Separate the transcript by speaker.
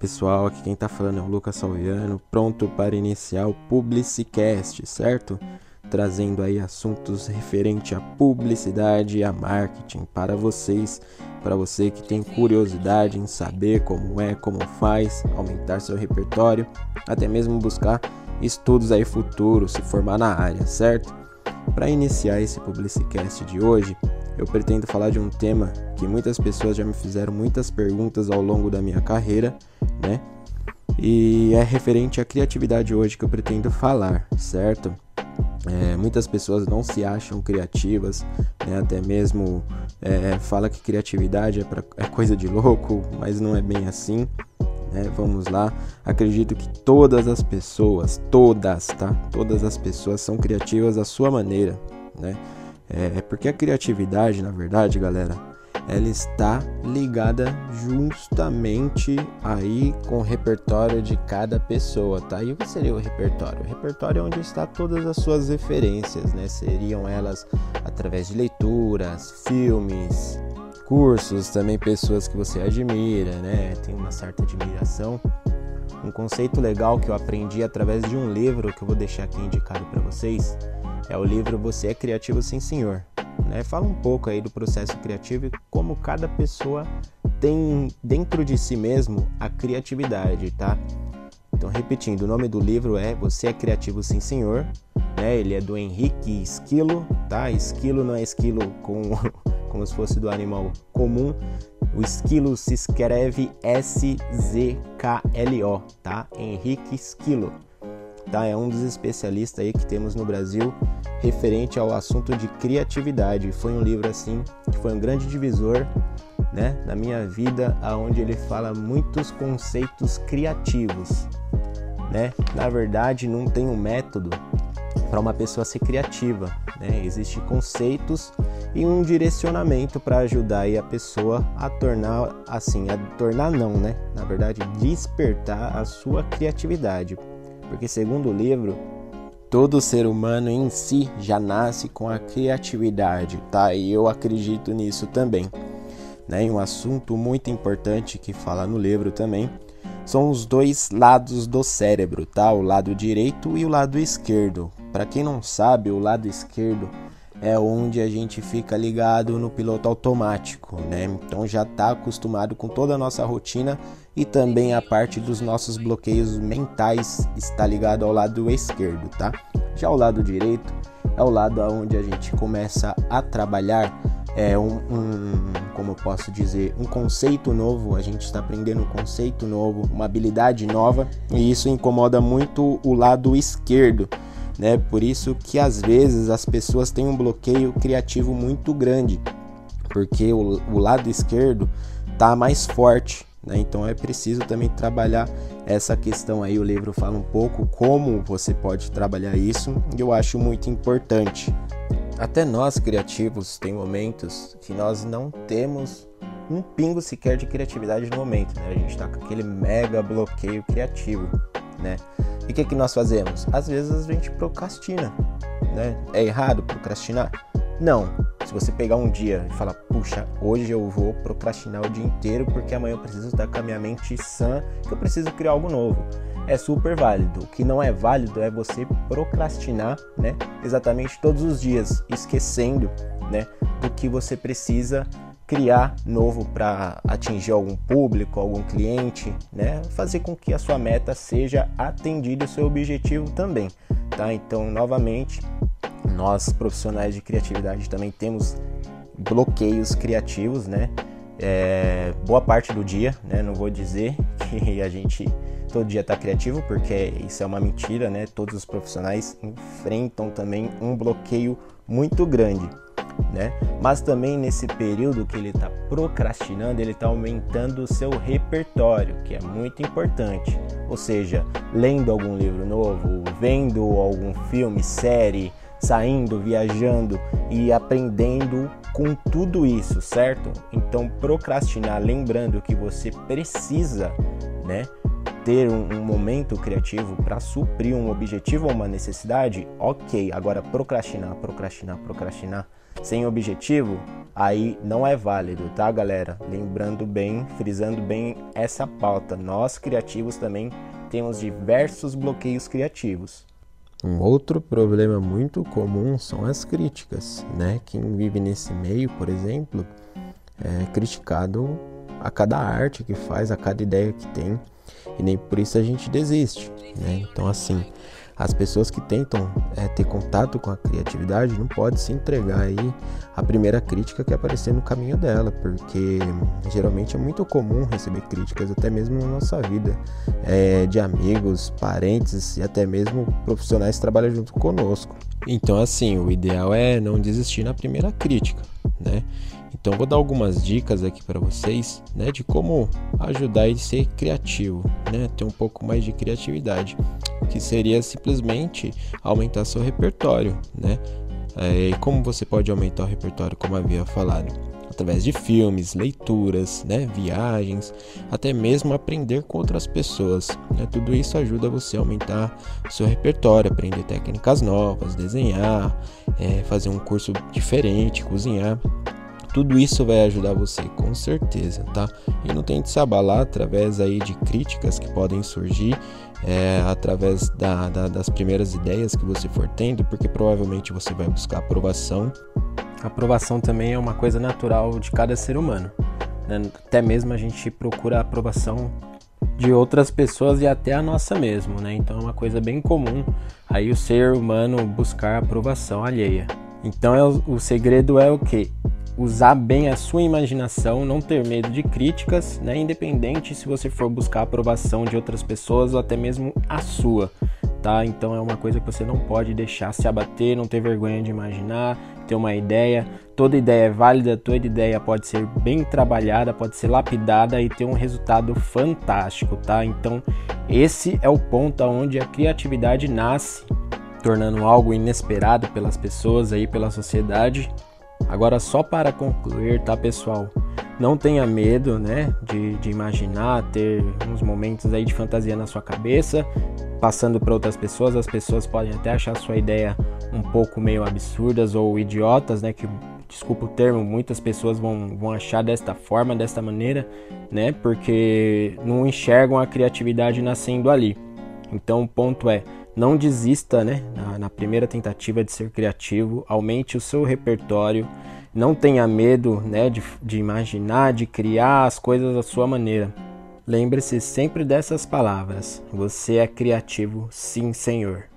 Speaker 1: Pessoal, aqui quem tá falando é o Lucas Salviano, pronto para iniciar o Publicicast, certo? Trazendo aí assuntos referente à publicidade e a marketing para vocês, para você que tem curiosidade em saber como é, como faz, aumentar seu repertório, até mesmo buscar estudos aí futuros, se formar na área, certo? Para iniciar esse Publicicast de hoje, eu pretendo falar de um tema que muitas pessoas já me fizeram muitas perguntas ao longo da minha carreira, né? E é referente à criatividade hoje que eu pretendo falar, certo? É, muitas pessoas não se acham criativas, né? até mesmo é, fala que criatividade é, pra, é coisa de louco, mas não é bem assim. Né? Vamos lá, acredito que todas as pessoas, todas, tá? Todas as pessoas são criativas à sua maneira, né? É, é porque a criatividade, na verdade, galera, ela está ligada justamente aí com o repertório de cada pessoa, tá? E o que seria o repertório? O repertório é onde está todas as suas referências, né? Seriam elas através de leituras, filmes, cursos, também pessoas que você admira, né? Tem uma certa admiração. Um conceito legal que eu aprendi através de um livro que eu vou deixar aqui indicado para vocês é o livro Você é Criativo Sim Senhor. Né? Fala um pouco aí do processo criativo e como cada pessoa tem dentro de si mesmo a criatividade, tá? Então, repetindo, o nome do livro é Você é Criativo Sim Senhor. Né? Ele é do Henrique Esquilo, tá? Esquilo não é esquilo com, como se fosse do animal comum. O esquilo se escreve S-Z-K-L-O, tá? Henrique Esquilo tá? É um dos especialistas aí que temos no Brasil referente ao assunto de criatividade. Foi um livro assim que foi um grande divisor, né, na minha vida, aonde ele fala muitos conceitos criativos, né? Na verdade, não tem um método para uma pessoa ser criativa, né? Existem conceitos e um direcionamento para ajudar aí a pessoa a tornar assim, a tornar não, né? Na verdade, despertar a sua criatividade porque, segundo o livro, todo ser humano em si já nasce com a criatividade, tá? E eu acredito nisso também. Né? E um assunto muito importante que fala no livro também são os dois lados do cérebro, tá? O lado direito e o lado esquerdo. Para quem não sabe, o lado esquerdo é onde a gente fica ligado no piloto automático, né? Então já está acostumado com toda a nossa rotina e também a parte dos nossos bloqueios mentais está ligado ao lado esquerdo, tá? Já o lado direito é o lado onde a gente começa a trabalhar é um, um, como eu posso dizer, um conceito novo, a gente está aprendendo um conceito novo, uma habilidade nova, e isso incomoda muito o lado esquerdo né? Por isso que às vezes as pessoas têm um bloqueio criativo muito grande, porque o, o lado esquerdo tá mais forte, né? Então é preciso também trabalhar essa questão aí. O livro fala um pouco como você pode trabalhar isso, e eu acho muito importante. Até nós criativos tem momentos que nós não temos um pingo sequer de criatividade no momento, né? A gente tá com aquele mega bloqueio criativo, né? E o que, que nós fazemos? Às vezes a gente procrastina. Né? É errado procrastinar? Não. Se você pegar um dia e falar, puxa, hoje eu vou procrastinar o dia inteiro porque amanhã eu preciso estar com a minha mente sã, que eu preciso criar algo novo. É super válido. O que não é válido é você procrastinar, né? Exatamente todos os dias, esquecendo, né, do que você precisa criar novo para atingir algum público, algum cliente, né? Fazer com que a sua meta seja atendida, o seu objetivo também, tá? Então, novamente, nós profissionais de criatividade também temos bloqueios criativos, né? É, boa parte do dia, né? Não vou dizer que a gente todo dia está criativo, porque isso é uma mentira, né? Todos os profissionais enfrentam também um bloqueio muito grande né? Mas também nesse período que ele está procrastinando, ele está aumentando o seu repertório, que é muito importante. Ou seja, lendo algum livro novo, vendo algum filme, série, saindo, viajando e aprendendo com tudo isso, certo? Então, procrastinar, lembrando que você precisa, né? Ter um, um, momento criativo para suprir um objetivo ou uma necessidade, ok. Agora, procrastinar, procrastinar, procrastinar, sem objetivo, aí não é válido, tá, galera? Lembrando bem, frisando bem essa pauta. Nós criativos também temos diversos bloqueios criativos. Um outro problema muito comum são as críticas, né? Quem vive nesse meio, por exemplo, é criticado a cada arte que faz, a cada ideia que tem, e nem por isso a gente desiste, né? Então, assim, as pessoas que tentam é, ter contato com a criatividade não podem se entregar aí a primeira crítica que aparecer no caminho dela, porque geralmente é muito comum receber críticas até mesmo na nossa vida, é, de amigos, parentes e até mesmo profissionais que trabalham junto conosco. Então, assim, o ideal é não desistir na primeira crítica, né? Então vou dar algumas dicas aqui para vocês, né, de como ajudar a ser criativo, né, ter um pouco mais de criatividade, que seria simplesmente aumentar seu repertório, né? É, como você pode aumentar o repertório, como havia falado? Através de filmes, leituras, né, viagens, até mesmo aprender com outras pessoas. Né? Tudo isso ajuda você a aumentar seu repertório, aprender técnicas novas, desenhar, é, fazer um curso diferente, cozinhar. Tudo isso vai ajudar você com certeza, tá? E não tente se abalar através aí de críticas que podem surgir é, através da, da, das primeiras ideias que você for tendo, porque provavelmente você vai buscar aprovação. Aprovação também é uma coisa natural de cada ser humano. Né? Até mesmo a gente procura a aprovação de outras pessoas e até a nossa mesmo, né? Então é uma coisa bem comum aí o ser humano buscar aprovação alheia. Então é o, segredo é o que? Usar bem a sua imaginação, não ter medo de críticas, né? independente se você for buscar aprovação de outras pessoas ou até mesmo a sua. Tá? Então é uma coisa que você não pode deixar se abater, não ter vergonha de imaginar, ter uma ideia. Toda ideia é válida, toda ideia pode ser bem trabalhada, pode ser lapidada e ter um resultado fantástico, tá? Então esse é o ponto onde a criatividade nasce, tornando algo inesperado pelas pessoas aí, pela sociedade Agora, só para concluir, tá, pessoal? Não tenha medo, né, de, de imaginar, ter uns momentos aí de fantasia na sua cabeça, passando para outras pessoas. As pessoas podem até achar sua ideia um pouco meio absurdas ou idiotas, né, que desculpa o termo, muitas pessoas vão, vão achar desta forma, desta maneira, né? Porque não enxergam a criatividade nascendo ali. Então o ponto é, não desista, né? Na, na, primeira tentativa de ser criativo, aumente o seu repertório, não tenha medo, né? De, de imaginar, de criar as coisas da sua maneira. Lembre-se sempre dessas palavras: você é criativo, sim, senhor.